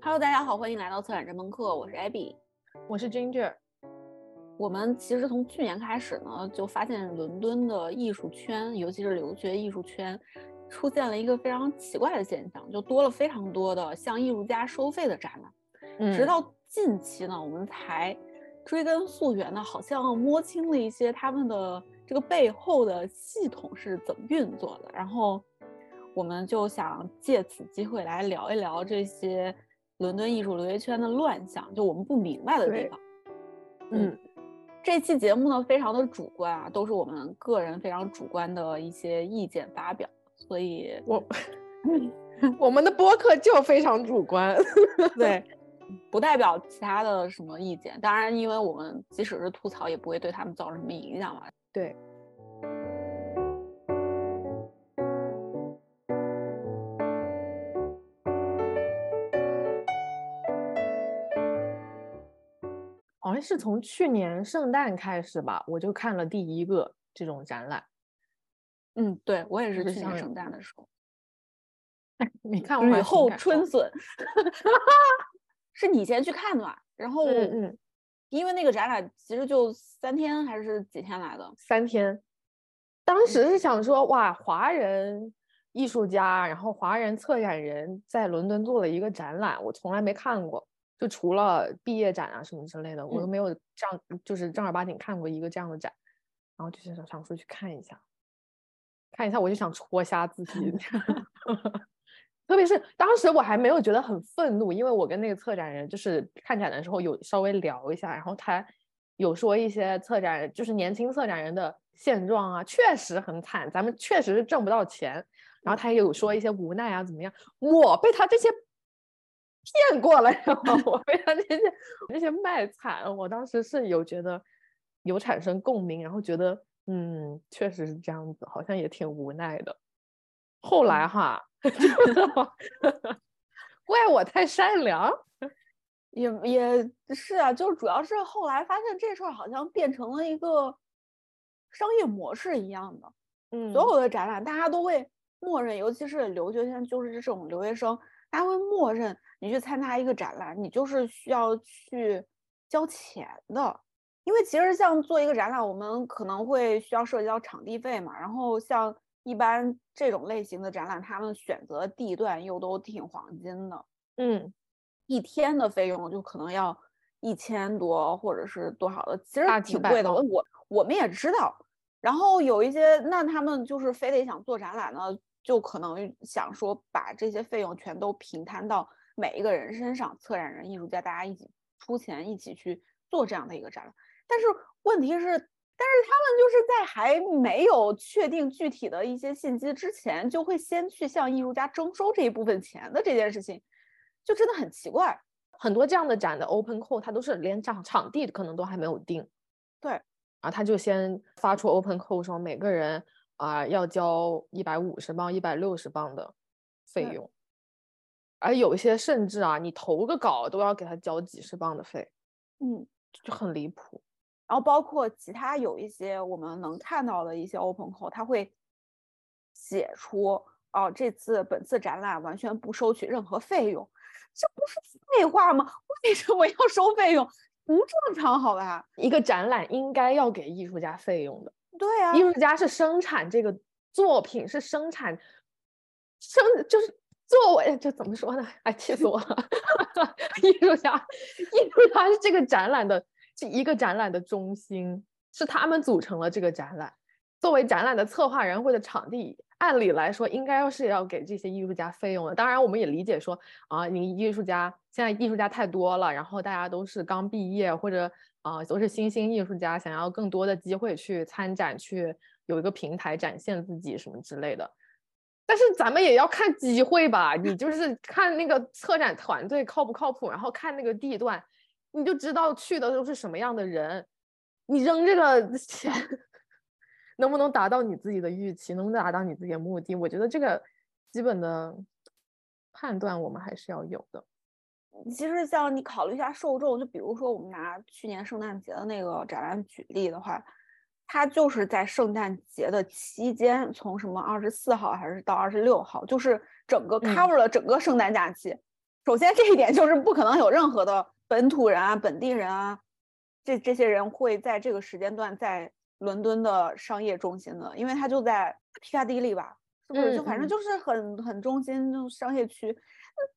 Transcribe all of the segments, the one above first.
Hello，大家好，欢迎来到策展这门课，我是 Abby，我是 Ginger。我们其实从去年开始呢，就发现伦敦的艺术圈，尤其是留学艺术圈，出现了一个非常奇怪的现象，就多了非常多的向艺术家收费的展览。嗯直到近期呢，我们才追根溯源的，好像摸清了一些他们的这个背后的系统是怎么运作的。然后，我们就想借此机会来聊一聊这些伦敦艺术留学圈的乱象，就我们不明白的地方。嗯，这期节目呢，非常的主观啊，都是我们个人非常主观的一些意见发表，所以我 我们的播客就非常主观。对，不代表其他的什么意见。当然，因为我们即使是吐槽，也不会对他们造成什么影响嘛。对，好像是从去年圣诞开始吧，我就看了第一个这种展览。嗯，对我也是去年圣诞的时候，你看我后春 笋，是你先去看的吧？然后，嗯嗯，因为那个展览其实就三天还是几天来的，三天。当时是想说，哇，华人艺术家，然后华人策展人在伦敦做了一个展览，我从来没看过，就除了毕业展啊什么之类的，我都嗯。没有这样，就是正儿八经看过一个这样的展，然后就是想想说去看一下，看一下我就想戳瞎自己，特别是当时我还没有觉得很愤怒，因为我跟那个策展人就是看展的时候有稍微聊一下，然后他有说一些策展人，就是年轻策展人的现状啊，确实很惨，咱们确实是挣不到钱。然后他也有说一些无奈啊，怎么样？我被他这些骗过了，然后我被他这些这些卖惨，我当时是有觉得有产生共鸣，然后觉得嗯，确实是这样子，好像也挺无奈的。后来哈，怪我太善良。也也是啊，就主要是后来发现这事儿好像变成了一个商业模式一样的。嗯所有的展览，大家都会默认，尤其是留学生，就是这种留学生，大家会默认你去参加一个展览，你就是需要去交钱的。因为其实像做一个展览，我们可能会需要涉及到场地费嘛，然后像一般这种类型的展览，他们选择地段又都挺黄金的，嗯，一天的费用就可能要一千多或者是多少的，其实挺贵的。哦我我们也知道，然后有一些，那他们就是非得想做展览呢，就可能想说把这些费用全都平摊到每一个人身上，策展人、艺术家，大家一起出钱一起去做这样的一个展览。但是问题是，但是他们就是在还没有确定具体的一些信息之前，就会先去向艺术家征收这一部分钱的这件事情，就真的很奇怪。很多这样的展的 open call，它都是连场场地可能都还没有定，对，啊，他就先发出 open call 说每个人啊、要交一百五十磅、一百六十磅的费用，而有一些甚至啊，你投个稿都要给他交几十磅的费，嗯。就很离谱。然后包括其他有一些我们能看到的一些 open call，它会写出哦，这次本次展览完全不收取任何费用，这不是废话吗？为什么要收费用？不正常，好吧？一个展览应该要给艺术家费用的，对啊艺，术家是生产这个作品，是生产生就是作为这怎么说呢？哎，气死我了！艺术家，艺术家是这个展览的这一个展览的中心，是他们组成了这个展览。作为展览的策划人或者场地，按理来说应该要是要给这些艺术家费用的。当然，我们也理解说啊，你艺术家现在艺术家太多了，然后大家都是刚毕业或者啊都是新兴艺术家，想要更多的机会去参展，去有一个平台展现自己什么之类的。但是咱们也要看机会吧，你就是看那个策展团队靠不靠谱，然后看那个地段，你就知道去的都是什么样的人。你扔这个 钱，能不能达到你自己的预期，能不能达到你自己的目的？我觉得这个基本的判断我们还是要有的。其实像你考虑一下受众，就比如说我们拿去年圣诞节的那个展览举例的话，它就是在圣诞节的期间，从什么二十四号还是到二十六号，就是整个 cover 了整个圣诞假期。首先这一点就是不可能有任何的本土人啊、本地人啊，这这些人会在这个时间段在伦敦的商业中心的，因为它就在皮卡迪利吧，是不是？就反正就是很很中心，就商业区，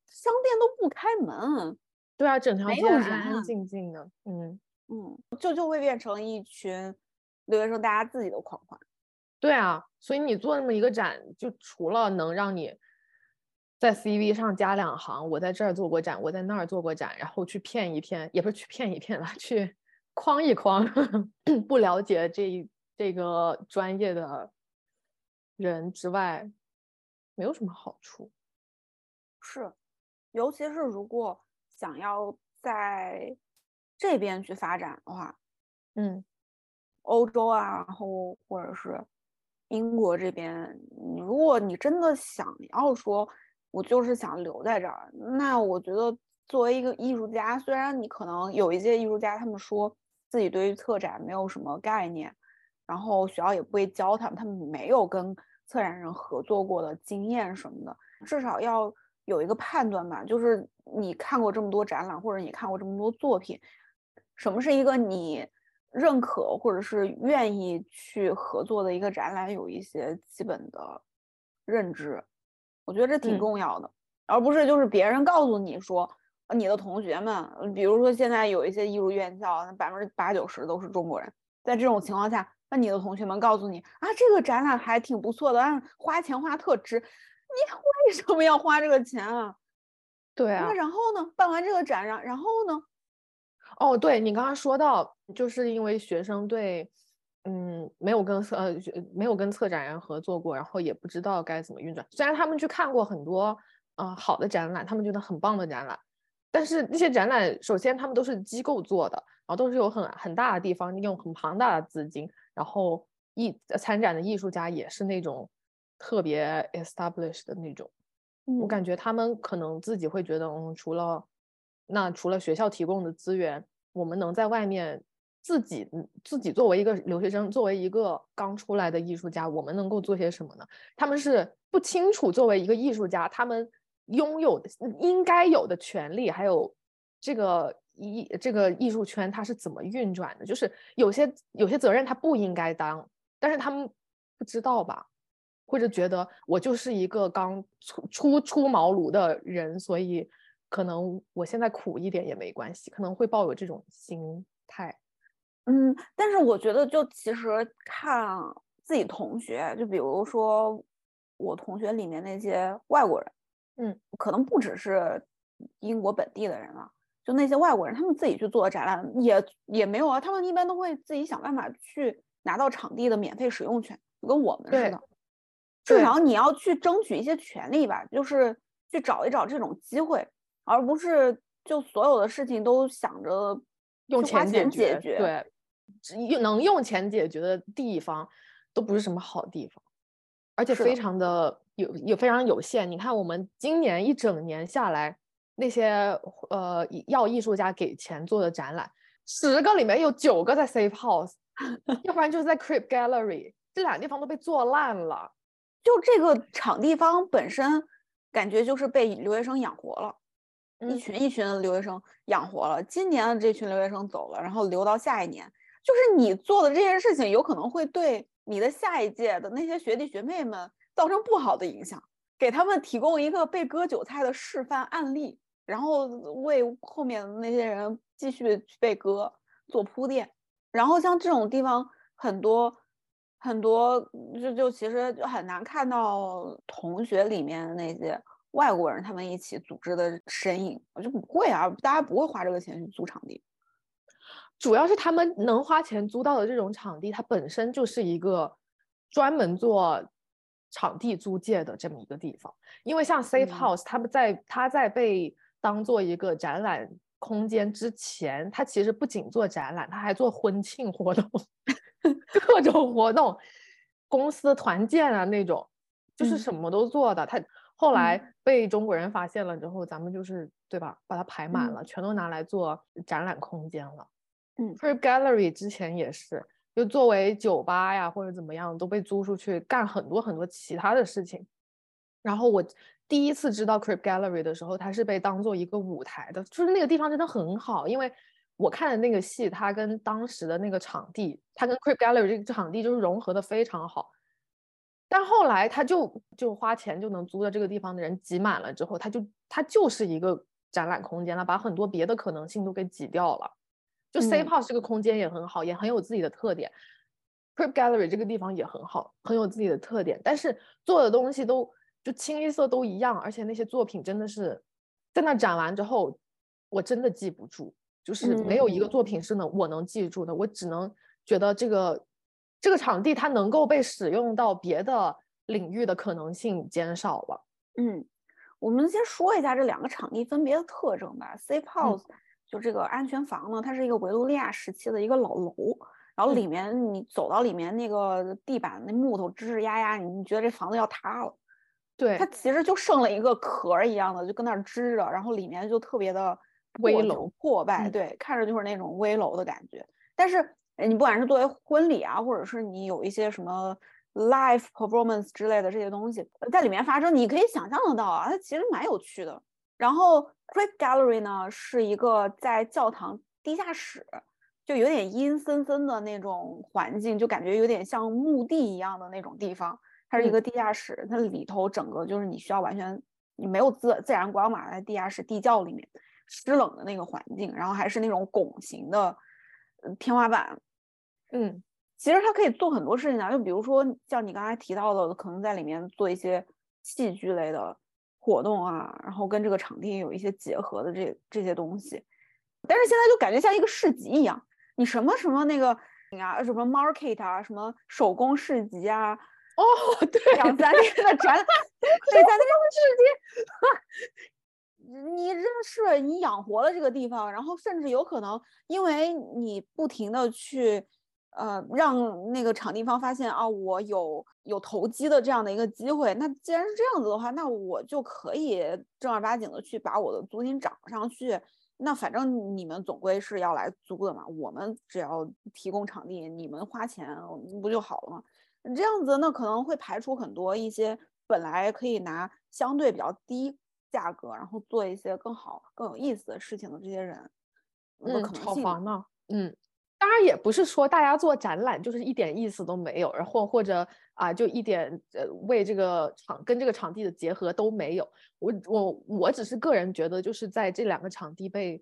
商店都不开门。对啊，整条街安安静静的。嗯嗯，就就会变成一群。留学生大家自己的狂欢，对啊，所以你做那么一个展，就除了能让你在 CV 上加两行，我在这儿做过展，我在那儿做过展，然后去骗一骗，也不是去骗一骗了，去 框一框 不了解这这个专业的人之外，没有什么好处。是，尤其是如果想要在这边去发展的话，嗯。欧洲啊，然后或者是英国这边，如果你真的想要说，我就是想留在这儿，那我觉得作为一个艺术家，虽然你可能有一些艺术家，他们说自己对于策展没有什么概念，然后学校也不会教他们，他们没有跟策展人合作过的经验什么的，至少要有一个判断吧，就是你看过这么多展览，或者你看过这么多作品，什么是一个你。认可或者是愿意去合作的一个展览，有一些基本的认知，我觉得这挺重要的，而不是就是别人告诉你说，你的同学们，比如说现在有一些艺术院校，那百分之八九十都是中国人，在这种情况下，那你的同学们告诉你啊，这个展览还挺不错的，啊，花钱花特值，你 为什么要花这个钱啊？对啊，那然后呢？办完这个展，然然后呢？哦，对你刚刚说到，就是因为学生对，嗯，没有跟策呃没有跟策展人合作过，然后也不知道该怎么运转。虽然他们去看过很多呃好的展览，他们觉得很棒的展览，但是那些展览首先他们都是机构做的，然后都是有很很大的地方，用很庞大的资金，然后艺参展的艺术家也是那种特别 established 的那种，我感觉他们可能自己会觉得，嗯，除了。那除了学校提供的资源，我们能在外面自己自己作为一个留学生，作为一个刚出来的艺术家，我们能够做些什么呢？他们是不清楚作为一个艺术家，他们拥有的应该有的权利，还有这个艺这个艺术圈它是怎么运转的？就是有些有些责任他不应该当，但是他们不知道吧，或者觉得我就是一个刚出初出茅庐的人，所以。可能我现在苦一点也没关系，可能会抱有这种心态。嗯，但是我觉得，就其实看自己同学，就比如说我同学里面那些外国人，嗯，可能不只是英国本地的人了，就那些外国人，他们自己去做展览也也没有啊，他们一般都会自己想办法去拿到场地的免费使用权，就跟我们似的。至少你要去争取一些权利吧，就是去找一找这种机会。而不是就所有的事情都想着用钱解决，对，用能用钱解决的地方都不是什么好地方，而且非常的有也非常有限。你看，我们今年一整年下来，那些呃要艺术家给钱做的展览，十个里面有九个在 Safe House，要不然就是在 Crypt Gallery，这俩地方都被做烂了。就这个场地方本身，感觉就是被留学生养活了。一群一群的留学生养活了，今年的这群留学生走了，然后留到下一年，就是你做的这件事情，有可能会对你的下一届的那些学弟学妹们造成不好的影响，给他们提供一个被割韭菜的示范案例，然后为后面的那些人继续被割做铺垫。然后像这种地方很多很多，就就其实就很难看到同学里面的那些。外国人他们一起组织的身影，我就不会啊，大家不会花这个钱去租场地。主要是他们能花钱租到的这种场地，它本身就是一个专门做场地租借的这么一个地方。因为像 Safe House，他们在他在被当做一个展览空间之前，他其实不仅做展览，他还做婚庆活动，各种活动，公司团建啊那种，就是什么都做的。他。后来被中国人发现了之后，咱们就是对吧，把它排满了，全都拿来做展览空间了。嗯 p r e Gallery 之前也是，就作为酒吧呀或者怎么样都被租出去干很多很多其他的事情。然后我第一次知道 Crypt Gallery 的时候，它是被当做一个舞台的，就是那个地方真的很好，因为我看的那个戏，它跟当时的那个场地，它跟 Crip Gallery 这个场地就是融合的非常好。但后来他就就花钱就能租的这个地方的人挤满了之后，他就他就是一个展览空间了，把很多别的可能性都给挤掉了。就 Safe House 这个空间也很好，也很有自己的特点。Crypt Gallery 这个地方也很好，很有自己的特点，但是做的东西都就清一色都一样，而且那些作品真的是在那展完之后，我真的记不住，就是没有一个作品是能我能记住的，我只能觉得这个。这个场地它能够被使用到别的领域的可能性减少了。嗯，我们先说一下这两个场地分别的特征吧。Safe House 就这个安全房呢，它是一个维多利亚时期的一个老楼，然后里面你走到里面那个地板那木头吱吱呀呀，你觉得这房子要塌了。对，它其实就剩了一个壳一样的，就跟那儿支着，然后里面就特别的危楼破败，对，看着就是那种危楼的感觉，但是。你不管是作为婚礼啊，或者是你有一些什么 live performance 之类的这些东西在里面发生，你可以想象得到啊，它其实蛮有趣的。然后 Crypt Gallery 呢是一个在教堂地下室，就有点阴森森的那种环境，就感觉有点像墓地一样的那种地方。它是一个地下室，它里头整个就是你需要完全你没有自自然光嘛，在地下室地窖里面湿冷的那个环境，然后还是那种拱形的天花板。嗯，其实它可以做很多事情啊，就比如说像你刚才提到的，可能在里面做一些戏剧类的活动啊，然后跟这个场地有一些结合的这这些东西。但是现在就感觉像一个市集一样，你什么什么那个啊，什么 market 啊，什么手工市集啊，哦，对，两三天的展览，对，在那个市集，你真的是你养活了这个地方，然后甚至有可能因为你不停的去。呃，让那个场地方发现啊，我有有投机的这样的一个机会。那既然是这样子的话，那我就可以正儿八经的去把我的租金涨上去。那反正你们总归是要来租的嘛，我们只要提供场地，你们花钱不就好了吗？这样子，那可能会排除很多一些本来可以拿相对比较低价格，然后做一些更好、更有意思的事情的这些人，嗯，炒房呢，嗯。当然也不是说大家做展览就是一点意思都没有，然后或者啊就一点呃为这个场跟这个场地的结合都没有。我我我只是个人觉得，就是在这两个场地被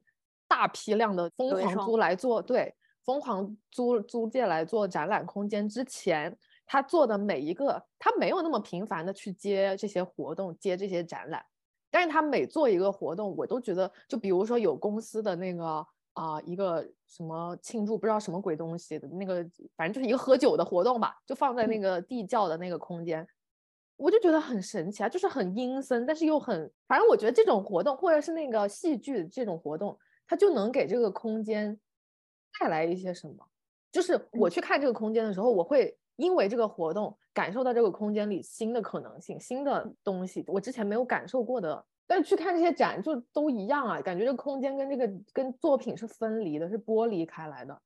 大批量的疯狂租来做，对，疯狂租租借来做展览空间之前，他做的每一个，他没有那么频繁的去接这些活动，接这些展览，但是他每做一个活动，我都觉得，就比如说有公司的那个。啊，一个什么庆祝不知道什么鬼东西的那个，反正就是一个喝酒的活动吧，就放在那个地窖的那个空间，我就觉得很神奇啊，就是很阴森，但是又很，反正我觉得这种活动或者是那个戏剧这种活动，它就能给这个空间带来一些什么。就是我去看这个空间的时候，我会因为这个活动感受到这个空间里新的可能性、新的东西，我之前没有感受过的。但去看这些展就都一样啊，感觉这空间跟这个跟作品是分离的，是剥离开来的。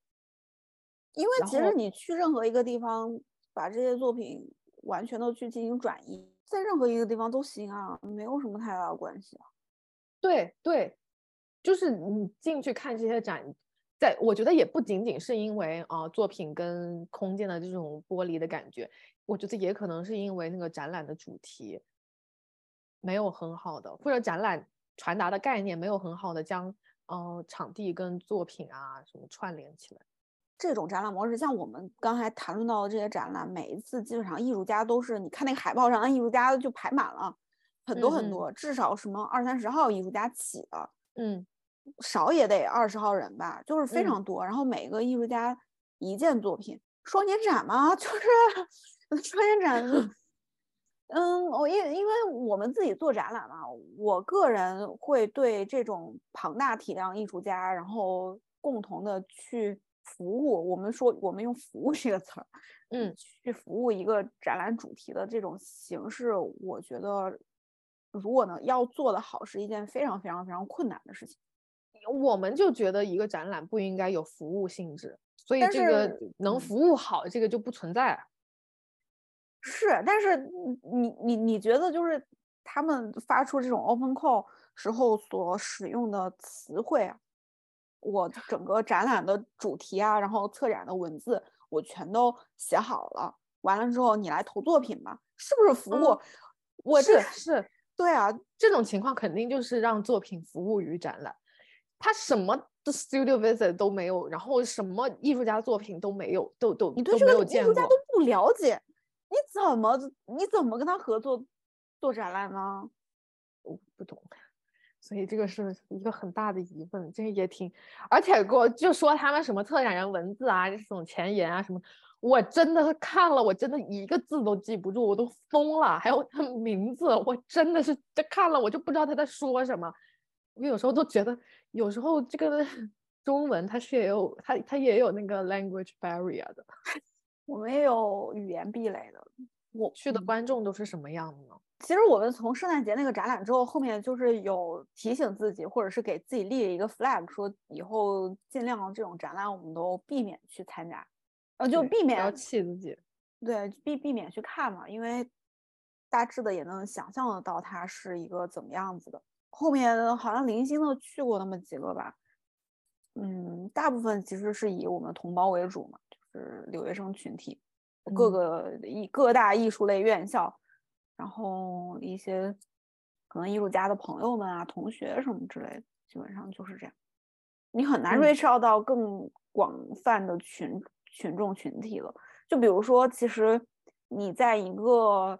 因为其实你去任何一个地方，把这些作品完全都去进行转移，在任何一个地方都行啊，没有什么太大的关系啊。对对，就是你进去看这些展，在我觉得也不仅仅是因为啊作品跟空间的这种剥离的感觉，我觉得也可能是因为那个展览的主题。没有很好的，或者展览传达的概念没有很好的将呃场地跟作品啊什么串联起来。这种展览模式，像我们刚才谈论到的这些展览，每一次基本上艺术家都是，你看那个海报上，那艺术家就排满了很多很多，至少什么二三十号艺术家起的，嗯，少也得二十号人吧，就是非常多。然后每个艺术家一件作品，双年展嘛，就是双年展。嗯，我因因为我们自己做展览嘛，我个人会对这种庞大体量艺术家，然后共同的去服务，我们说我们用“服务”这个词儿，嗯，去服务一个展览主题的这种形式，我觉得如果呢要做的好，是一件非常非常非常困难的事情。我们就觉得一个展览不应该有服务性质，所以这个能嗯服务好，这个就不存在。是，但是你你你觉得就是他们发出这种 open call 时候所使用的词汇啊，我整个展览的主题啊，然后策展的文字我全都写好了，完了之后你来投作品吧，是不是服务？嗯我这是是，对啊，这种情况肯定就是让作品服务于展览，他什么的 studio visit 都没有，然后什么艺术家作品都没有，都都你对这个艺术家都不了解，你怎么你怎么跟他合作做展览呢？我不懂，所以这个是一个很大的疑问，这个也挺，而且给我就说他们什么策展人文字啊，这种前言啊什么，我真的看了，我真的一个字都记不住，我都疯了。还有他名字，我真的是这看了我就不知道他在说什么。我有时候都觉得，有时候这个 中文它是也有它它也有那个 language barrier 的，我们也有语言壁垒的。我去的嗯观众都是什么样的呢？其实我们从圣诞节那个展览之后，后面就是有提醒自己，或者是给自己立了一个 flag，说以后尽量这种展览我们都避免去参加，呃，就避免要气自己。对避避免去看嘛，因为大致的也能想象得到它是一个怎么样子的。后面好像零星的去过那么几个吧，嗯，大部分其实是以我们同胞为主嘛，就是留学生群体，各嗯个艺各大艺术类院校，然后一些可能艺术家的朋友们啊、同学什么之类的，基本上就是这样。你很难嗯 reach out 到更广泛的群群众群体了。就比如说，其实你在一个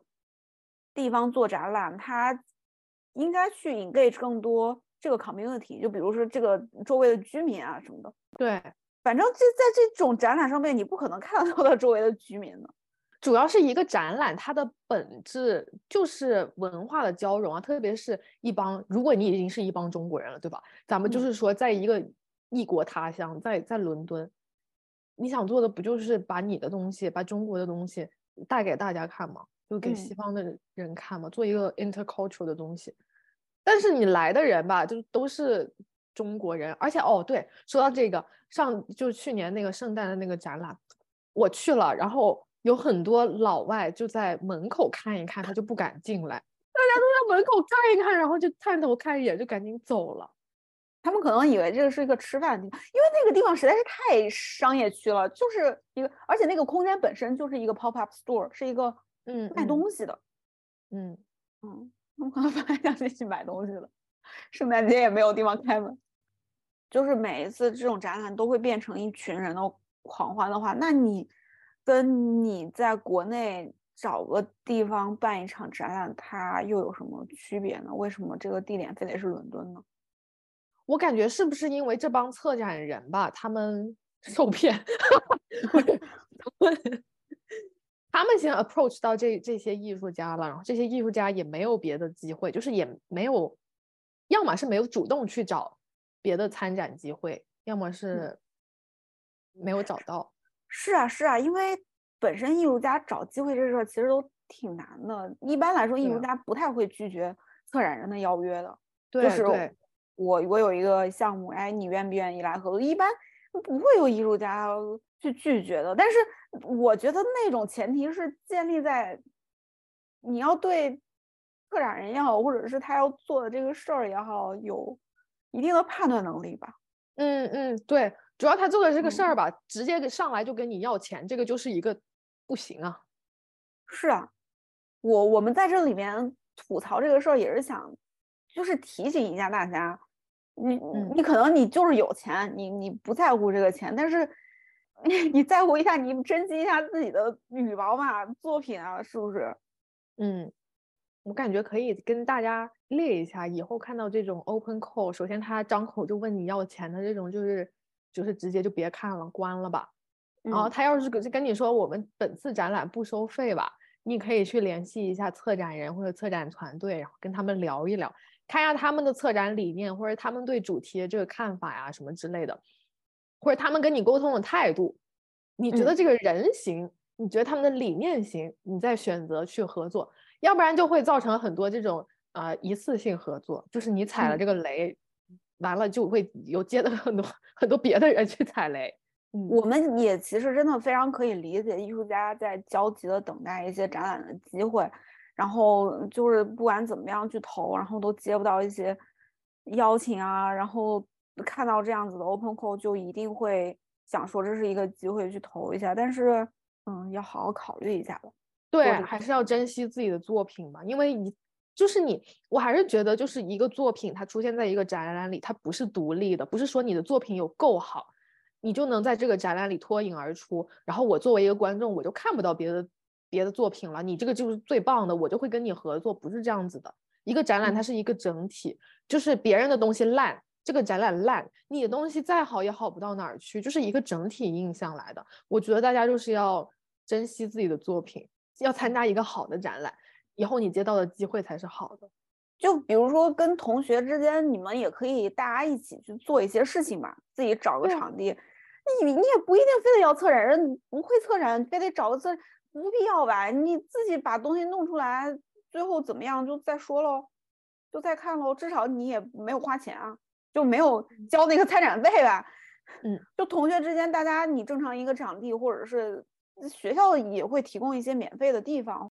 地方做展览，它应该去 engage 更多这个 community，就比如说这个周围的居民啊什么的。对，反正这在这种展览上面，你不可能看得到到周围的居民的。主要是一个展览，它的本质就是文化的交融啊，特别是一帮，如果你已经是一帮中国人了，对吧？咱们就嗯是说，在一个异国他乡，在在伦敦，你想做的不就是把你的东西，把中国的东西带给大家看吗？就给西嗯方的人看嘛，做一个 intercultural 的东西。但是你来的人吧，就都是中国人，而且哦，对，说到这个，上就去年那个圣诞的那个展览，我去了，然后有很多老外就在门口看一看，他就不敢进来，大家都在门口看一看，然后就探头看一眼就赶紧走了。他们可能以为这个是一个吃饭的地方，因为那个地方实在是太商业区了，就是一个，而且那个空间本身就是一个 pop up store，是一个嗯卖东西的。嗯，嗯，他们可能本来想进去买东西的，圣诞节也没有地方开门。就是每一次这种展览都会变成一群人的狂欢的话，那你跟你在国内找个地方办一场展览，它又有什么区别呢？为什么这个地点非得是伦敦呢？我感觉是不是因为这帮策展人吧，他们 受骗，不是他们他们先 approach 到这这些艺术家了，然后这些艺术家也没有别的机会，就是也没有，要么是没有主动去找别的参展机会，要么是没有找到。是啊，是啊，因为本身艺术家找机会这事儿其实都挺难的。一般来说，艺术家不太会拒绝策展人的邀约的。对就是，我我有一个项目，哎，你愿不愿意来合作？一般不会有艺术家去拒绝的。但是我觉得那种前提是建立在你要对策展人也好，或者是他要做的这个事儿也好，有一定的判断能力吧。嗯嗯，对，主要他做的这个事嗯儿吧，直接给上来就跟你要钱，这个就是一个不行啊。是啊，我我们在这里面吐槽这个事儿，也是想就是提醒一下大家，你嗯你可能你就是有钱，你你不在乎这个钱，但是你 你在乎一下，你珍惜一下自己的羽毛嘛，作品啊，是不是？嗯，我感觉可以跟大家列一下，以后看到这种 open call，首先他张口就问你要钱的这种，就是就是直接就别看了，关了吧。然后嗯。他要是跟跟你说我们本次展览不收费吧，你可以去联系一下策展人或者策展团队，然后跟他们聊一聊，看一下他们的策展理念或者他们对主题的这个看法呀什么之类的，或者他们跟你沟通的态度，你觉得嗯。这个人行，你觉得他们的理念行，你再选择去合作，要不然就会造成很多这种呃一次性合作，就是你踩了嗯这个雷，完了就会有接的很多 很多别的人去踩雷。我们也其实真的非常可以理解艺术家在焦急的等待一些展览的机会，然后就是不管怎么样去投，然后都接不到一些邀请啊，然后看到这样子的 open call 就一定会想说这是一个机会去投一下，但是嗯，要好好考虑一下吧。对，还是要珍惜自己的作品嘛，因为你就是你，我还是觉得就是一个作品它出现在一个展览里，它不是独立的，不是说你的作品有够好。你就能在这个展览里脱颖而出，然后我作为一个观众，我就看不到别的别的作品了。你这个就是最棒的，我就会跟你合作，不是这样子的。一个展览它是一个整体，就是别人的东西烂，这个展览烂，你的东西再好也好不到哪儿去，就是一个整体印象来的。我觉得大家就是要珍惜自己的作品，要参加一个好的展览，以后你接到的机会才是好的。就比如说跟同学之间，你们也可以大家一起去做一些事情嘛，自己找个场地。你你也不一定非得要策展人，不会策展非得找个策，不必要吧？你自己把东西弄出来，最后怎么样就再说喽，就再看喽。至少你也没有花钱啊，就没有交那个参展费吧？嗯，就同学之间，大家你正常一个场地，或者是学校也会提供一些免费的地方，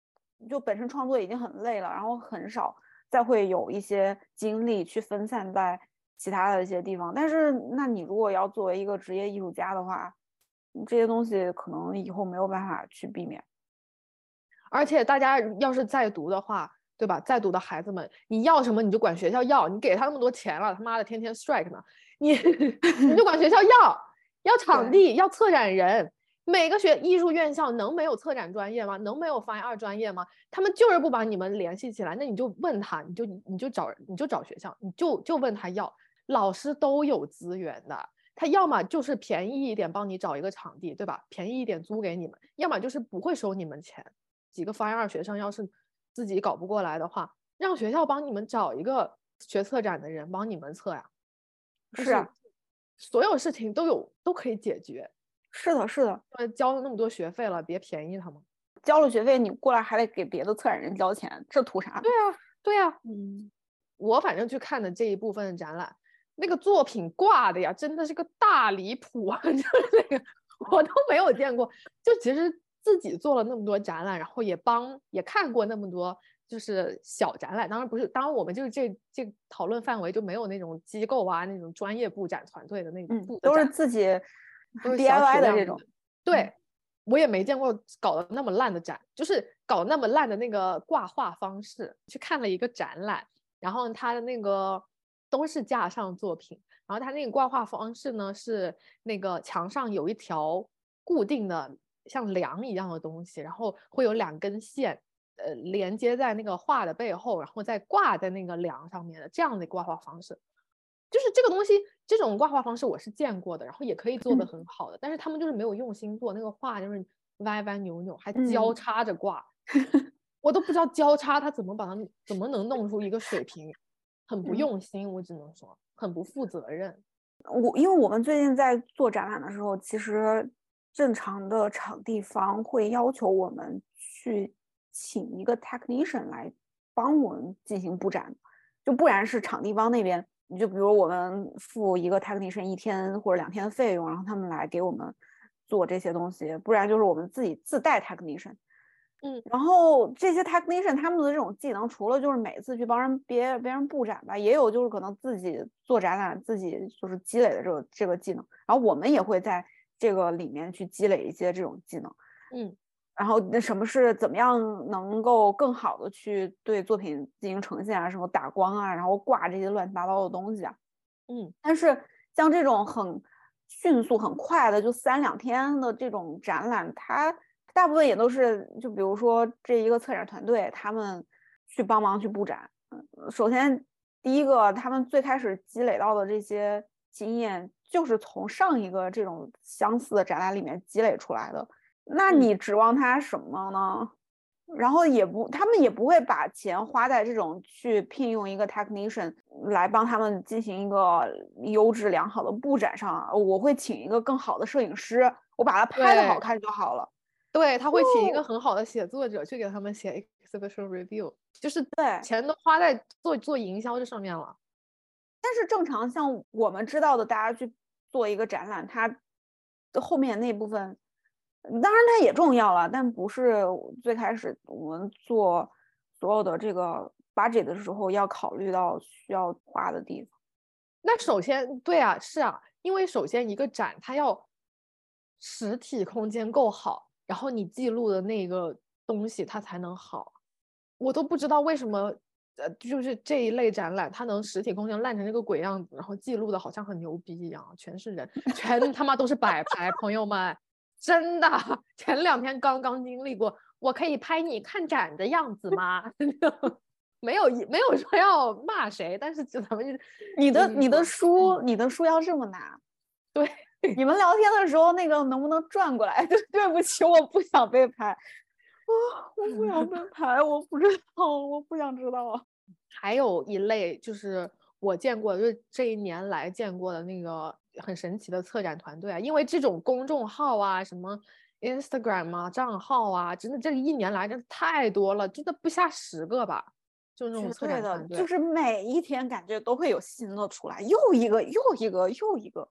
就本身创作已经很累了，然后很少再会有一些精力去分散在。其他的一些地方，但是那你如果要作为一个职业艺术家的话，这些东西可能以后没有办法去避免。而且大家要是在读的话，对吧？在读的孩子们，你要什么你就管学校要，你给他那么多钱了，他妈的天天 strike 呢，你 你就管学校要，要场地，要策展人。每个学艺术院校能没有策展专业吗？能没有 fine art 专业吗？他们就是不把你们联系起来，那你就问他，你就你就找你就找学校，你就就问他要。老师都有资源的，他要么就是便宜一点帮你找一个场地，对吧？便宜一点租给你们，要么就是不会收你们钱。几个翻二学生要是自己搞不过来的话，让学校帮你们找一个学策展的人帮你们策呀。是啊，所有事情都有都可以解决。是的，是的。交了那么多学费了，别便宜他们。交了学费，你过来还得给别的策展人交钱，这图啥？对啊，对啊。嗯，我反正去看的这一部分的展览。那个作品挂的呀，真的是个大离谱啊！就是那个我都没有见过。就其实自己做了那么多展览，然后也帮也看过那么多就是小展览。当然不是，当然我们就是这这讨论范围就没有那种机构啊，那种专业布展团队的那种布都是自己 DIY 的这种。对，我也没见过搞得那么烂的展，就是搞那么烂的那个挂画方式。去看了一个展览，然后他的那个。都是架上作品，然后它那个挂画方式呢是那个墙上有一条固定的像梁一样的东西，然后会有两根线，呃，连接在那个画的背后，然后再挂在那个梁上面的这样的挂画方式，就是这个东西，这种挂画方式我是见过的，然后也可以做的很好的，但是他们就是没有用心做，那个画就是歪歪扭扭，还交叉着挂，我都不知道交叉它怎么把它怎么能弄出一个水平。很不用心，我只能说很不负责任。我因为我们最近在做展览的时候，其实正常的场地方会要求我们去请一个 technician 来帮我们进行布展，就不然是场地方那边，就比如我们付一个 technician 一天或者两天的费用，然后他们来给我们做这些东西，不然就是我们自己自带 technician。嗯，然后这些 technician 他们的这种技能，除了就是每次去帮人别别人布展吧，也有就是可能自己做展览，自己就是积累的这个这个技能。然后我们也会在这个里面去积累一些这种技能。嗯，然后那什么是怎么样能够更好的去对作品进行呈现啊，什么打光啊，然后挂这些乱七八糟的东西啊。嗯，但是像这种很迅速很快的，就三两天的这种展览，它。大部分也都是，就比如说这一个策展团队，他们去帮忙去布展。嗯，首先第一个，他们最开始积累到的这些经验，就是从上一个这种相似的展览里面积累出来的。那你指望他什么呢？然后也不，他们也不会把钱花在这种去聘用一个 technician 来帮他们进行一个优质良好的布展上。我会请一个更好的摄影师，我把它拍的好看就好了。对他会请一个很好的写作者去给他们写 exhibition review，就是对钱都花在做做营销这上面了。但是正常像我们知道的，大家去做一个展览，它后面那部分，当然它也重要了，但不是最开始我们做所有的这个 budget 的时候要考虑到需要花的地方。那首先，对啊，是啊，因为首先一个展它要实体空间够好，然后你记录的那个东西它才能好。我都不知道为什么，呃，就是这一类展览它能实体空间烂成这个鬼样子，然后记录的好像很牛逼一样，全是人，全他妈都是摆拍，朋友们，真的，前两天刚刚经历过，我可以拍你看展的样子吗？没有没有说要骂谁，但是就咱们就你的你的书你的书要这么拿，对，你们聊天的时候那个能不能转过来？对，对不起，我不想被拍，啊，我不想被拍，我不知道，我不想知道。还有一类就是我见过，就是这一年来见过的那个很神奇的策展团队啊，因为这种公众号啊，什么 Instagram 啊账号啊，真的这一年来真的太多了，真的不下十个吧。就那种策展团队，就是每一天感觉都会有新的出来，又一个又一个又一个，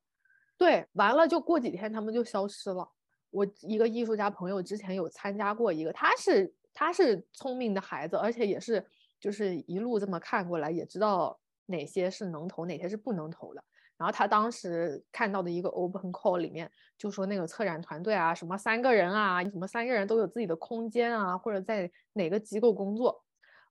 对，完了就过几天他们就消失了。我一个艺术家朋友之前有参加过一个，他是他是聪明的孩子，而且也是就是一路这么看过来，也知道哪些是能投，哪些是不能投的。然后他当时看到的一个 open call 里面就说那个策展团队啊，什么三个人啊，什么三个人都有自己的空间啊，或者在哪个机构工作。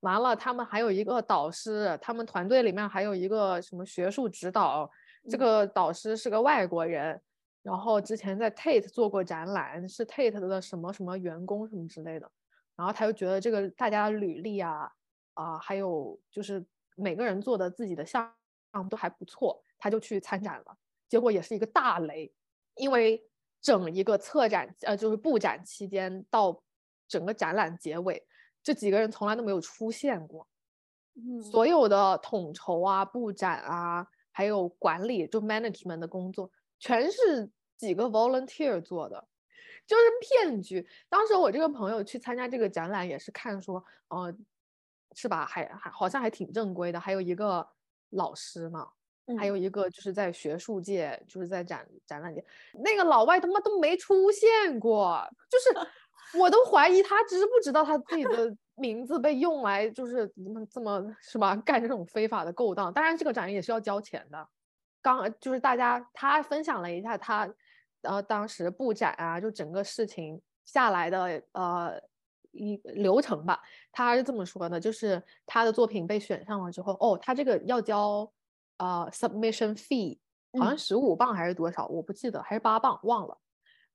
完了，他们还有一个导师，他们团队里面还有一个什么学术指导，这个导师是个外国人，然后之前在 Tate 做过展览，是 Tate 的什么什么员工什么之类的，然后他就觉得这个大家的履历啊啊，还有就是每个人做的自己的项目都还不错，他就去参展了，结果也是一个大雷，因为整一个策展呃就是布展期间到整个展览结尾。这几个人从来都没有出现过，所有的统筹啊、布展啊，还有管理就 management 的工作，全是几个 volunteer 做的，就是骗局。当时我这个朋友去参加这个展览，也是看说，呃，是吧？还还好像还挺正规的，还有一个老师呢，还有一个就是在学术界，就是在展展览界，那个老外他妈都没出现过，就是。我都怀疑他知不知道他自己的名字被用来就是怎么这么是吧干这种非法的勾当。当然这个展也是要交钱的。刚就是大家他分享了一下他呃当时布展啊就整个事情下来的呃一流程吧。他是这么说的，就是他的作品被选上了之后，哦，他这个要交呃 submission fee，好像十五磅还是多少，我不记得，还是八磅忘了。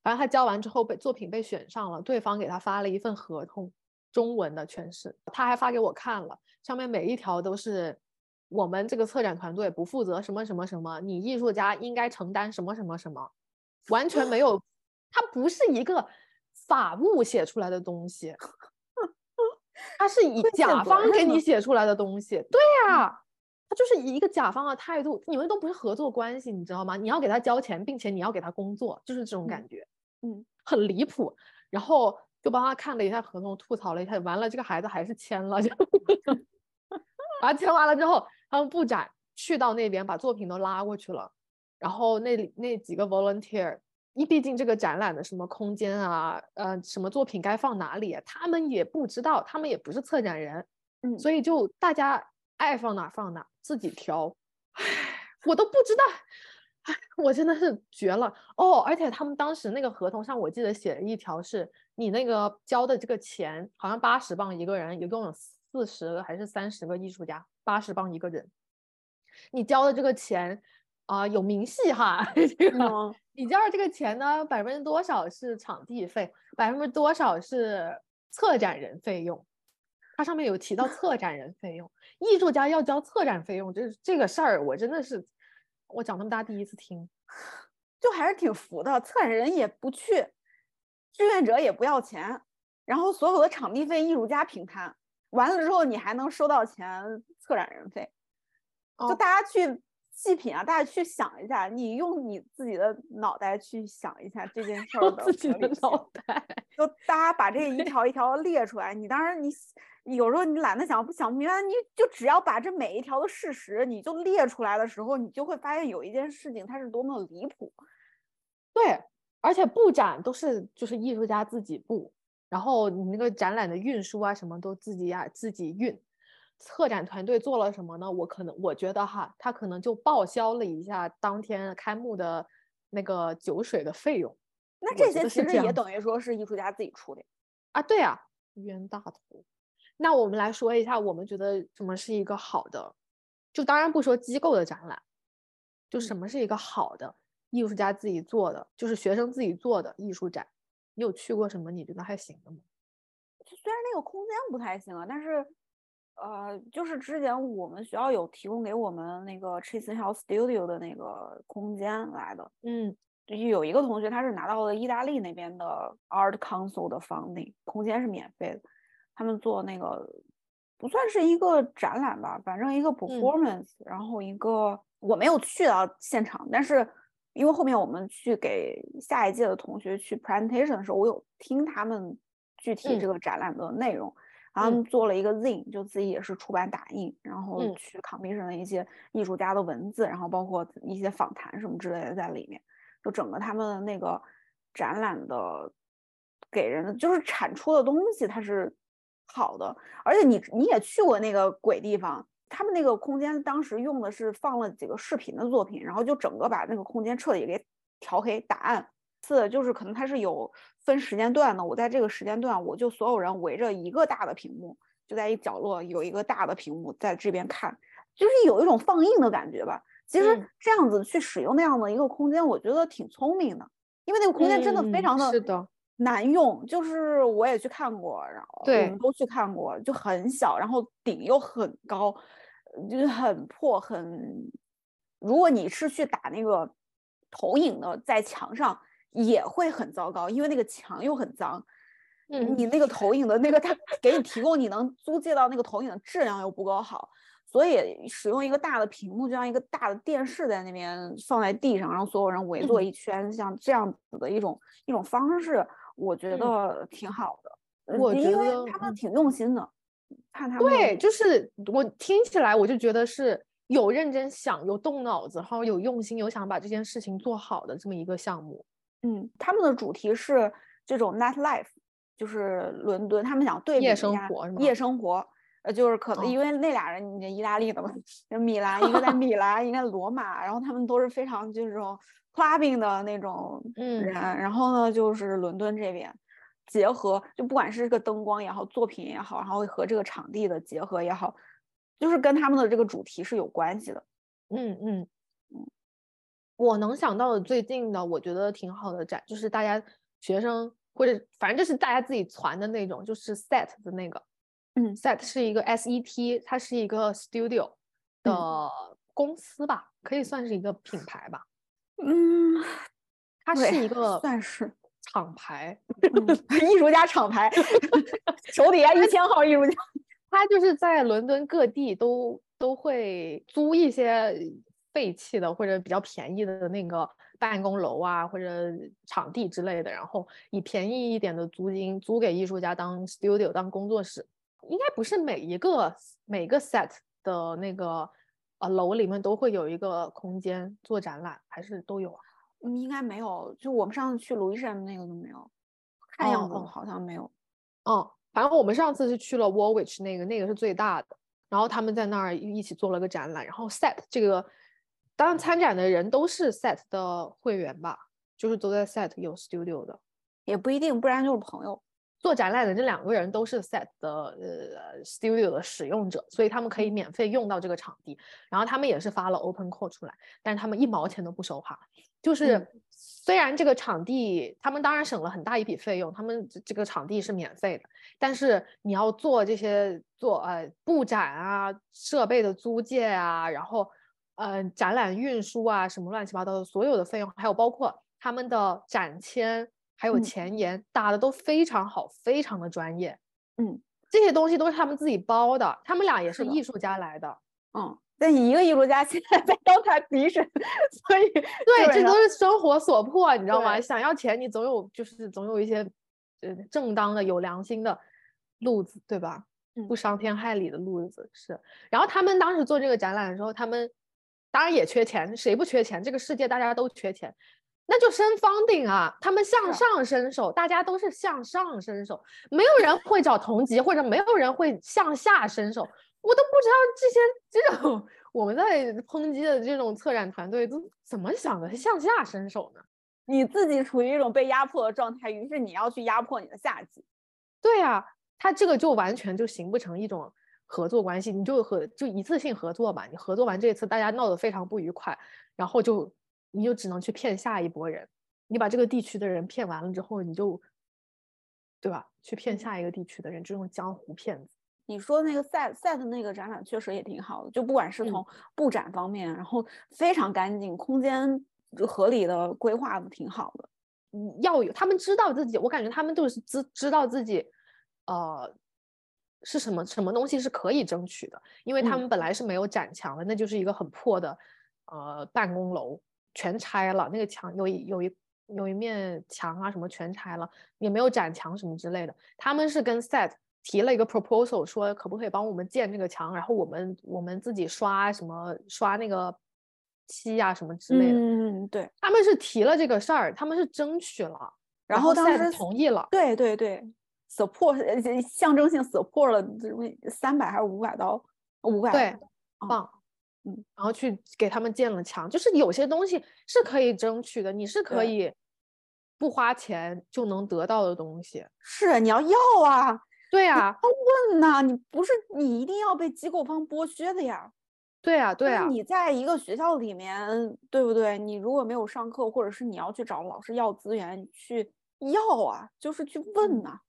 反正他交完之后被作品被选上了，对方给他发了一份合同，中文的全是，他还发给我看了，上面每一条都是我们这个策展团队不负责什么什么什么，你艺术家应该承担什么什么什么，完全没有，它不是一个法务写出来的东西，它是以甲方给你写出来的东西，对呀，他就是以一个甲方的态度，你们都不是合作关系，你知道吗？你要给他交钱，并且你要给他工作，就是这种感觉。嗯，很离谱，然后就帮他看了一下合同，吐槽了一下，完了这个孩子还是签了，就，啊签完了之后，他们布展去到那边把作品都拉过去了，然后那那几个 volunteer，一毕竟这个展览的什么空间啊，呃什么作品该放哪里，他们也不知道，他们也不是策展人，嗯，所以就大家爱放哪放哪，自己挑，唉，我都不知道。唉我真的是绝了哦！而且他们当时那个合同上，我记得写了一条，是你那个交的这个钱，好像八十磅一个人，一共有四十个还是三十个艺术家，八十磅一个人。你交的这个钱啊，有明细哈，这个你交的这个钱呢，百分之多少是场地费，百分之多少是策展人费用？它上面有提到策展人费用，艺术家要交策展费用，这这个事儿，我真的是。我长那么大第一次听，就还是挺服的。策展人也不去，志愿者也不要钱，然后所有的场地费艺术家平摊，完了之后你还能收到钱策展人费，就大家去。细品啊，大家去想一下，你用你自己的脑袋去想一下这件事儿的自己的脑袋，就大家把这一条一条列出来。你当然你有时候你懒得想不想不明白，你就只要把这每一条的事实你就列出来的时候，你就会发现有一件事情它是多么离谱。对，而且布展都是就是艺术家自己布，然后你那个展览的运输啊什么都自己呀自己运。策展团队做了什么呢？我可能我觉得哈，他可能就报销了一下当天开幕的那个酒水的费用。那这些其实也等于说是艺术家自己出的啊？对啊，冤大头。那我们来说一下，我们觉得什么是一个好的？就当然不说机构的展览，就什么是一个好的？艺术家自己做的，就是学生自己做的艺术展，你有去过什么你觉得还行的吗？虽然那个空间不太行啊，但是，呃，就是之前我们学校有提供给我们那个 Chase House Studio 的那个空间来的。嗯，就有一个同学他是拿到了意大利那边的 Art Council 的 funding，空间是免费的。他们做那个不算是一个展览吧，反正一个 performance，然后一个我没有去到现场，但是。因为后面我们去给下一届的同学去 presentation 的时候，我有听他们具体这个展览的内容，然后做了一个 zine，就自己也是出版打印，然后去 commission 了一些艺术家的文字，然后包括一些访谈什么之类的在里面，就整个他们的那个展览的给人的就是产出的东西它是好的，而且你你也去过那个鬼地方。他们那个空间当时用的是放了几个视频的作品，然后就整个把那个空间彻底给调黑打暗。四就是可能它是有分时间段的，我在这个时间段，我就所有人围着一个大的屏幕，就在一角落有一个大的屏幕在这边看，就是有一种放映的感觉吧。其实这样子去使用那样的一个空间，我觉得挺聪明的，因为那个空间真的非常的难用。就是我也去看过，然后我们都去看过，就很小，然后顶又很高。就是很破，很。如果你是去打那个投影的，在墙上也会很糟糕，因为那个墙又很脏。嗯，你那个投影的那个，他给你提供你能租借到那个投影的质量又不够好，所以使用一个大的屏幕，就像一个大的电视在那边放在地上，然后所有人围坐一圈，像这样子的一种一种方式，我觉得挺好的。我觉得他们挺用心的。看他们对，就是我听起来我就觉得是有认真想、有动脑子，然后有用心、有想把这件事情做好的这么一个项目。嗯，他们的主题是这种 night life，就是伦敦，他们想对比夜生活，夜生活。呃，就是可能因为那俩人，你意大利的嘛，米兰一个在 米兰，一个在罗马，然后他们都是非常就是这种 clubbing 的那种人，然后呢就是伦敦这边。结合就不管是这个灯光也好，作品也好，然后和这个场地的结合也好，就是跟他们的这个主题是有关系的。嗯嗯嗯，我能想到的最近的，我觉得挺好的展，就是大家学生或者反正就是大家自己传的那种，就是 Set 的那个。嗯，Set 是一个 S E T，它是一个 Studio 的公司吧，可以算是一个品牌吧。嗯，它是一个算是。厂牌，艺术家厂牌，手底下一千号艺术家，他就是在伦敦各地都都会租一些废弃的或者比较便宜的那个办公楼啊或者场地之类的，然后以便宜一点的租金租给艺术家当 studio 当工作室。应该不是每一个每个 set 的那个呃楼里面都会有一个空间做展览，还是都有啊？应该没有，就我们上次去卢伊山那个都没有，看样子好像没有。哦，反正我们上次是去了 Warwich 那个，那个是最大的。然后他们在那儿一起做了个展览。然后 Set 这个，当然参展的人都是 Set 的会员吧，就是都在 Set 有 Studio 的，也不一定，不然就是朋友。做展览的这两个人都是 Set 的呃 Studio 的使用者，所以他们可以免费用到这个场地。然后他们也是发了 Open Call 出来，但是他们一毛钱都不收哈。就是虽然这个场地，他们当然省了很大一笔费用，他们这个场地是免费的，但是你要做这些做呃布展啊、设备的租借啊，然后呃展览运输啊什么乱七八糟的所有的费用，还有包括他们的展签还有前沿打的都非常好，非常的专业。嗯，这些东西都是他们自己包的，他们俩也是艺术家来的。嗯。但一个艺术家现在在当台敌人，所以 对，这都是生活所迫，你知道吗？想要钱，你总有就是总有一些呃正当的、有良心的路子，对吧？不伤天害理的路子是。然后他们当时做这个展览的时候，他们当然也缺钱，谁不缺钱？这个世界大家都缺钱。那就升方顶啊！他们向上伸手，大家都是向上伸手，没有人会找同级，或者没有人会向下伸手。我都不知道这些这种我们在抨击的这种策展团队都怎么想的，向下伸手呢？你自己处于一种被压迫的状态，于是你要去压迫你的下级。对啊、他这个就完全就形不成一种合作关系，你就和就一次性合作吧，你合作完这一次，大家闹得非常不愉快，然后就你就只能去骗下一波人，你把这个地区的人骗完了之后，你就对吧？去骗下一个地区的人，这种江湖骗子。你说那个 set set 那个展览确实也挺好的，就不管是嗯从布展方面，然后非常干净，空间就合理的规划的挺好的。嗯要有，他们知道自己，我感觉他们就是知知道自己，呃，是什么什么东西是可以争取的，因为他嗯们本来是没有展墙的，那就是一个很破的，呃，办公楼，全拆了，那个墙有一有一有一面墙啊什么全拆了，也没有展墙什么之类的，他们是跟 set 提了一个 proposal，说可不可以帮我们建这个墙，然后我们我们自己刷什么刷那个漆啊什么之类的。嗯，对。他们是提了这个事儿，他们是争取了，然后当时同意了，对对对，support 呃象征性 support 了三百还是五百刀？五百对，嗯棒，嗯，然后去给他们建了墙，就是有些东西是可以争取的，你是可以不花钱就能得到的东西。是你要要啊，对啊，问呐，你不是你一定要被机构方剥削的呀。对啊，对啊，你在一个学校里面，对不对？你如果没有上课，或者是你要去找老师要资源去要啊，就是去问嗯呐、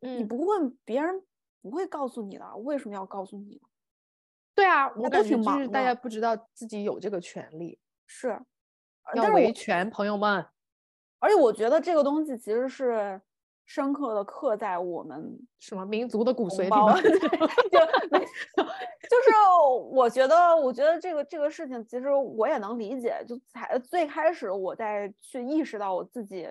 你嗯，不问，别人不会告诉你的。为什么要告诉你呢？对啊，我都感觉挺就是大家不知道自己有这个权利，是，呃要维权，朋友们。而且我觉得这个东西其实是深刻的刻在我们什么民族的骨髓里 就就是我觉得，我觉得这个这个事情，其实我也能理解。就才最开始我在去意识到我自己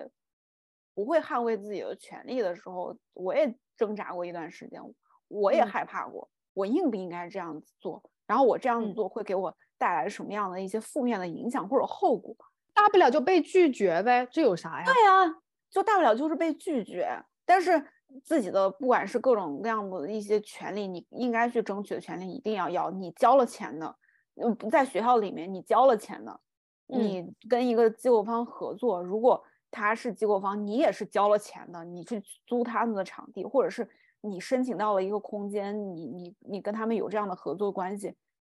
不会捍卫自己的权利的时候，我也挣扎过一段时间，我也嗯害怕过，我应不应该这样子做？然后我这样子嗯做会给我带来什么样的一些负面的影响或者后果？大不了就被拒绝呗，这有啥呀？对呀，就大不了就是被拒绝，但是自己的不管是各种各样的一些权利，你应该去争取的权利一定要要。你交了钱的，嗯，不在学校里面你交了钱的，嗯你跟一个机构方合作，如果他是机构方，你也是交了钱的，你去租他们的场地，或者是你申请到了一个空间，你你你跟他们有这样的合作关系，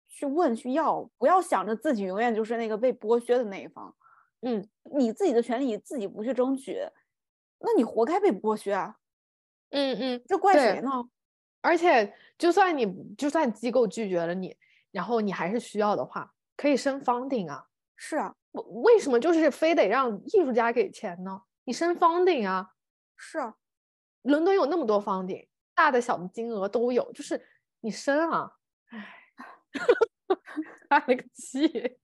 去问去要，不要想着自己永远就是那个被剥削的那一方。嗯你自己的权利你自己不去争取，那你活该被剥削啊！嗯嗯，这怪谁呢？而且，就算你就算机构拒绝了你，然后你还是需要的话，可以升方顶啊。是啊，为为什么就是非得让艺术家给钱呢？你升方顶啊，是啊，伦敦有那么多方顶，大的小的金额都有，就是你升啊，唉，叹了个气。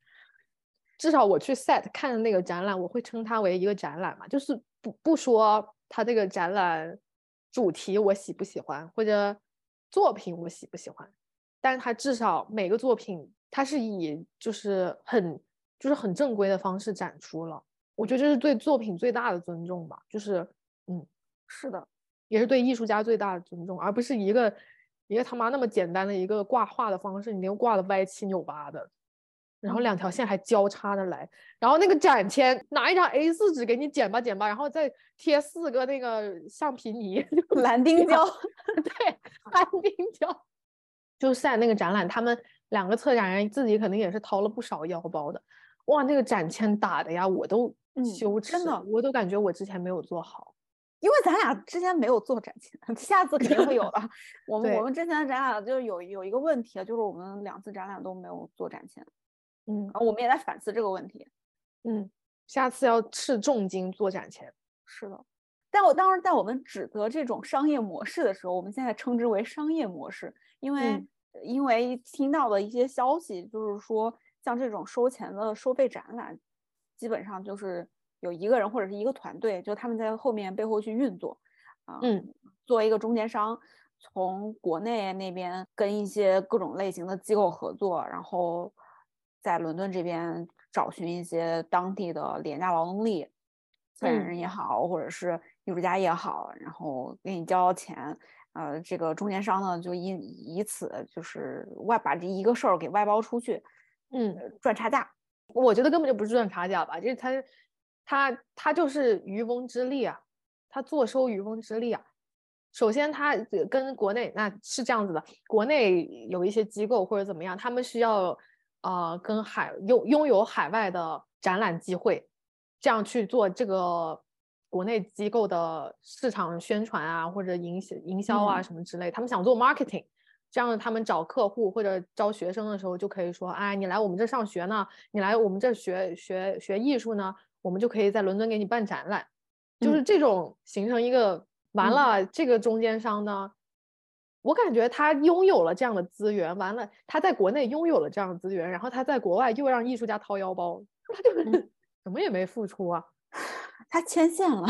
至少我去 set 看的那个展览，我会称它为一个展览嘛，就是不不说它这个展览主题我喜不喜欢，或者作品我喜不喜欢，但是它至少每个作品它是以就是很就是很正规的方式展出了，我觉得这是对作品最大的尊重吧，就是嗯，是的，也是对艺术家最大的尊重，而不是一个一个他妈那么简单的一个挂画的方式，你又挂的歪七扭八的，然后两条线还交叉着来，然后那个展签拿一张 A 4纸给你剪吧剪吧，然后再贴四个那个橡皮泥，蓝丁胶，对，蓝丁胶。就在那个展览，他们两个策展人自己肯定也是掏了不少腰包的。哇，那个展签打的呀，我都嗯羞耻，真的我都感觉我之前没有做好。因为咱俩之前没有做展前，下次肯定会有的。我们我们之前的展览就是有有一个问题，就是我们两次展览都没有做展前，嗯然后我们也在反思这个问题。嗯，下次要斥重金做展前。是的，但我当时在我们指责这种商业模式的时候，我们现在称之为商业模式，因为、嗯因为听到的一些消息，就是说像这种收钱的收费展览，基本上就是有一个人或者是一个团队，就他们在后面背后去运作，啊、嗯，作为一个中间商，从国内那边跟一些各种类型的机构合作，然后在伦敦这边找寻一些当地的廉价劳动力，策展人也好，或者是艺术家也好，然后给你交钱，呃，这个中间商呢就以以此就是外把这一个事儿给外包出去，嗯，赚差价。我觉得根本就不是赚差价吧，就是他他他就是渔翁之利啊，他坐收渔翁之利啊。首先，他跟国内那是这样子的，国内有一些机构或者怎么样，他们需要呃跟海拥拥有海外的展览机会，这样去做这个国内机构的市场宣传啊，或者营营销啊什么之类。他们想做 marketing，这样他们找客户或者招学生的时候就可以说，哎，你来我们这上学呢，你来我们这学学学艺术呢，我们就可以在伦敦给你办展览，就是这种形成一个。完了，这个中间商呢，我感觉他拥有了这样的资源。完了，他在国内拥有了这样的资源，然后他在国外又让艺术家掏腰包，他就 是什么也没付出啊。他牵线了，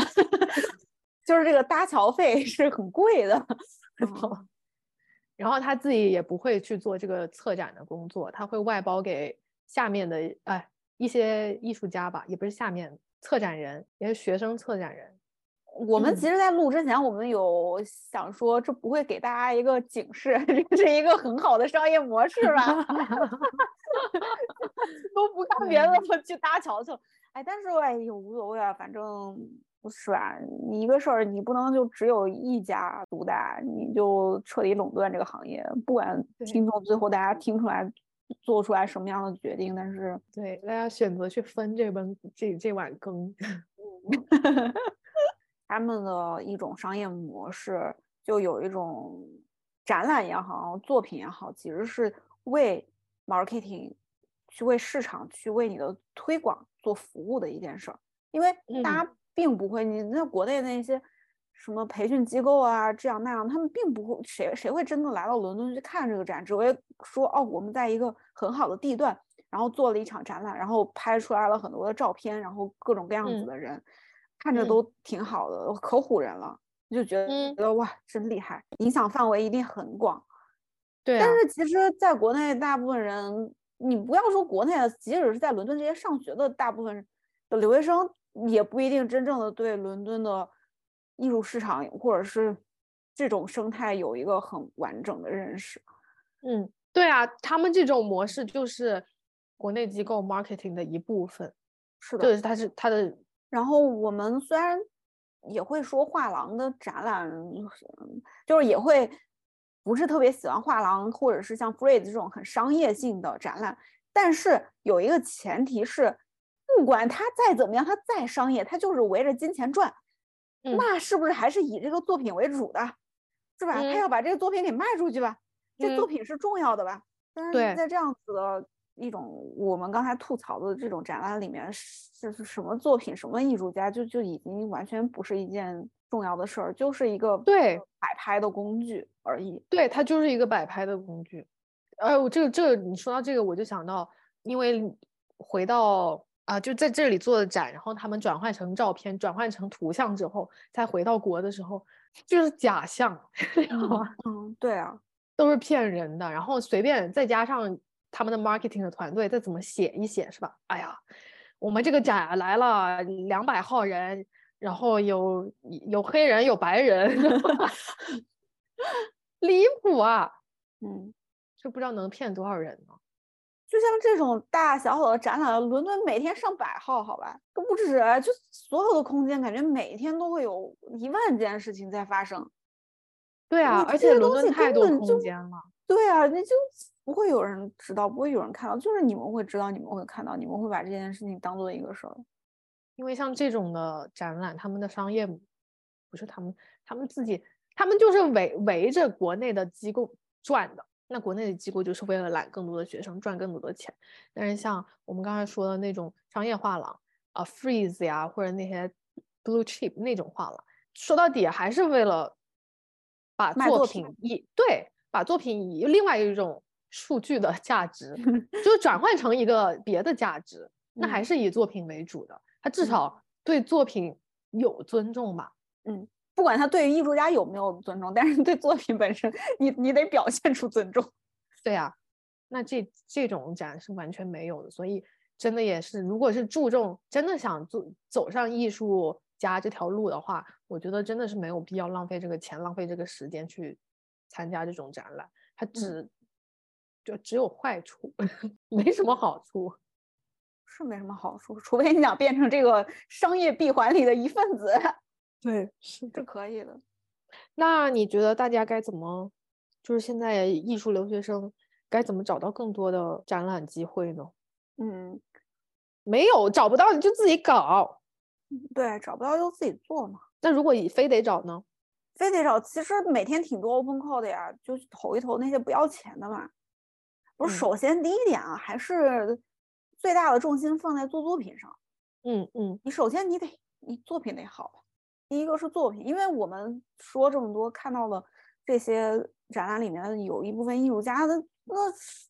就是这个搭桥费是很贵的。然后他自己也不会去做这个策展的工作，他会外包给下面的哎一些艺术家吧，也不是下面策展人，也是学生策展人。我们其实，在录之前，我们有想说，这不会给大家一个警示，这是一个很好的商业模式吧？都不看别的了，去搭桥去了。哎，但是哎呦，无所谓啊，反正不是吧？你一个事儿，你不能就只有一家独大，你就彻底垄断这个行业。不管听众最后大家听出来做出来什么样的决定，但是对大家选择去分这本这这碗羹。他们的一种商业模式，就有一种展览也好，作品也好，其实是为 marketing 去为市场去为你的推广做服务的一件事儿。因为大家并不会，你那国内那些什么培训机构啊，这样那样，他们并不会，谁谁会真的来到伦敦去看这个展？只会说哦，我们在一个很好的地段，然后做了一场展览，然后拍出来了很多的照片，然后各种各样子的人。看着都挺好的，可唬人了，就觉得觉得哇，真厉害，影响范围一定很广。对，但是其实，在国内大部分人，你不要说国内的，即使是在伦敦这些上学的大部分的留学生，也不一定真正的对伦敦的艺术市场或者是这种生态有一个很完整的认识。嗯，对啊，他们这种模式就是国内机构 marketing 的一部分。是的，就是它是它的。然后我们虽然也会说画廊的展览，就是也会不是特别喜欢画廊或者是像 Frieze 这种很商业性的展览，但是有一个前提是，不管它再怎么样，它再商业，它就是围着金钱转，那是不是还是以这个作品为主的，是吧？他要把这个作品给卖出去吧，这作品是重要的吧？但是在这样子的。一种我们刚才吐槽的这种展览里面是是什么作品，什么艺术家，就就已经完全不是一件重要的事儿，就是一个对摆拍的工具而已。对，它就是一个摆拍的工具。哎，我这个这个，你说到这个，我就想到，因为回到啊，就在这里做的展，然后他们转换成照片，转换成图像之后，再回到国的时候，就是假象，嗯，对啊，都是骗人的。然后随便再加上。他们的 marketing 的团队再怎么写一写是吧？哎呀，我们这个展来了两百号人，然后有有黑人有白人，离谱啊！嗯，就不知道能骗多少人呢？就像这种大大小小的展览，伦敦每天上百号，好吧，都不止。就所有的空间，感觉每天都会有一万件事情在发生。对啊，而且伦敦太多空间了。对啊，那就。不会有人知道，不会有人看到，就是你们会知道，你们会看到，你们会把这件事情当做一个事儿。因为像这种的展览，他们的商业不是他们，他们自己，他们就是围围着国内的机构转的。那国内的机构就是为了揽更多的学生，赚更多的钱。但是像我们刚才说的那种商业画廊啊，Freeze 呀，或者那些 Blue Chip 那种画廊，说到底还是为了把作品以对把作品以另外一种。数据的价值 就转换成一个别的价值，那还是以作品为主的。他至少对作品有尊重吧？嗯，不管他对于艺术家有没有尊重，但是对作品本身，你你得表现出尊重。对呀，那这这种展是完全没有的，所以真的也是，如果是注重真的想做走上艺术家这条路的话，我觉得真的是没有必要浪费这个钱，浪费这个时间去参加这种展览，它只就只有坏处，没什么好处。是没什么好处，除非你想变成这个商业闭环里的一份子。对，是是可以的。那你觉得大家该怎么，就是现在艺术留学生该怎么找到更多的展览机会呢？嗯，没有找不到你就自己搞。对，找不到就自己做嘛。那如果你非得找呢？非得找，其实每天挺多 open call 的呀，就投一投那些不要钱的嘛。不是，首先第一点啊，还是。最大的重心放在做作品上，嗯嗯，你首先你得你作品得好，第一个是作品，因为我们说这么多看到了这些展览里面有一部分艺术家的那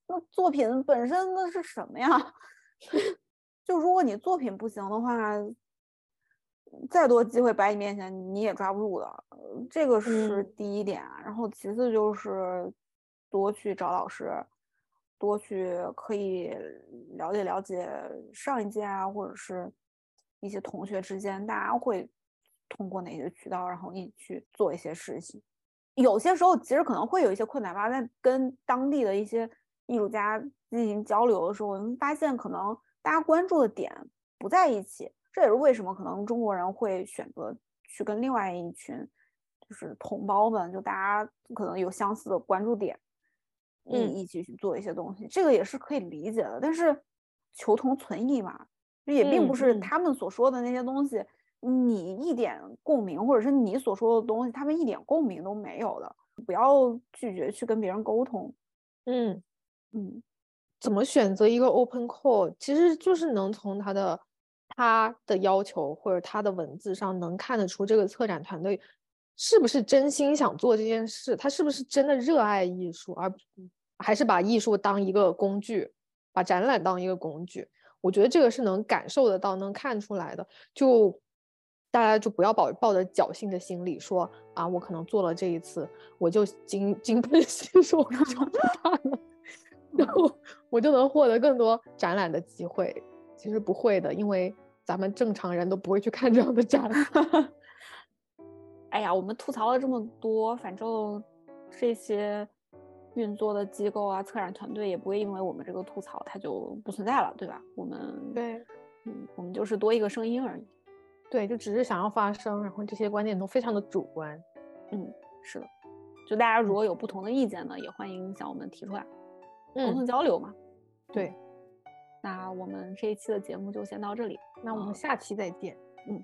那作品本身那是什么呀？就如果你作品不行的话，再多机会摆你面前你也抓不住的，这个是第一点。然后其次就是多去找老师。多去可以了解了解上一届啊，或者是一些同学之间，大家会通过哪些渠道，然后一起去做一些事情。有些时候其实可能会有一些困难吧，在跟当地的一些艺术家进行交流的时候，我们发现可能大家关注的点不在一起。这也是为什么可能中国人会选择去跟另外一群就是同胞们，就大家可能有相似的关注点。嗯一起去做一些东西，这个也是可以理解的。但是求同存异嘛，也并不是他们所说的那些东西，你一点共鸣，或者是你所说的东西，他们一点共鸣都没有的。不要拒绝去跟别人沟通。嗯嗯，怎么选择一个 open call，其实就是能从他的他的要求或者他的文字上能看得出这个策展团队。是不是真心想做这件事？他是不是真的热爱艺术，而还是把艺术当一个工具，把展览当一个工具？我觉得这个是能感受得到、能看出来的。就大家就不要抱抱着侥幸的心理，说啊，我可能做了这一次，我就金金盆洗手我就办了，然后我就能获得更多展览的机会。其实不会的，因为咱们正常人都不会去看这样的展。哎呀，我们吐槽了这么多，反正这些运作的机构啊、策展团队也不会因为我们这个吐槽，它就不存在了，对吧？我们对，嗯，我们就是多一个声音而已。对，就只是想要发声，然后这些观点都非常的主观。嗯，是的。就大家如果有不同的意见呢，也欢迎向我们提出来，沟通交流嘛。对。那我们这一期的节目就先到这里，那我们下期再见。嗯。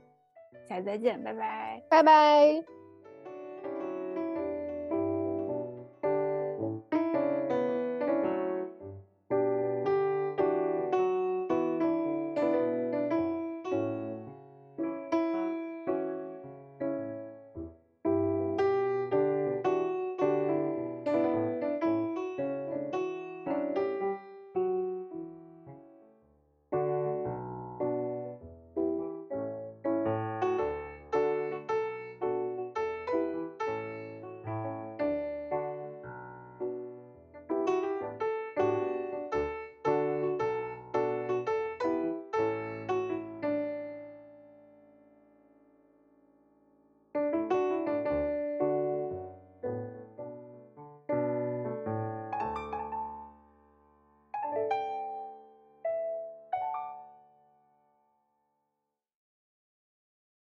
下期再见，拜拜，拜拜。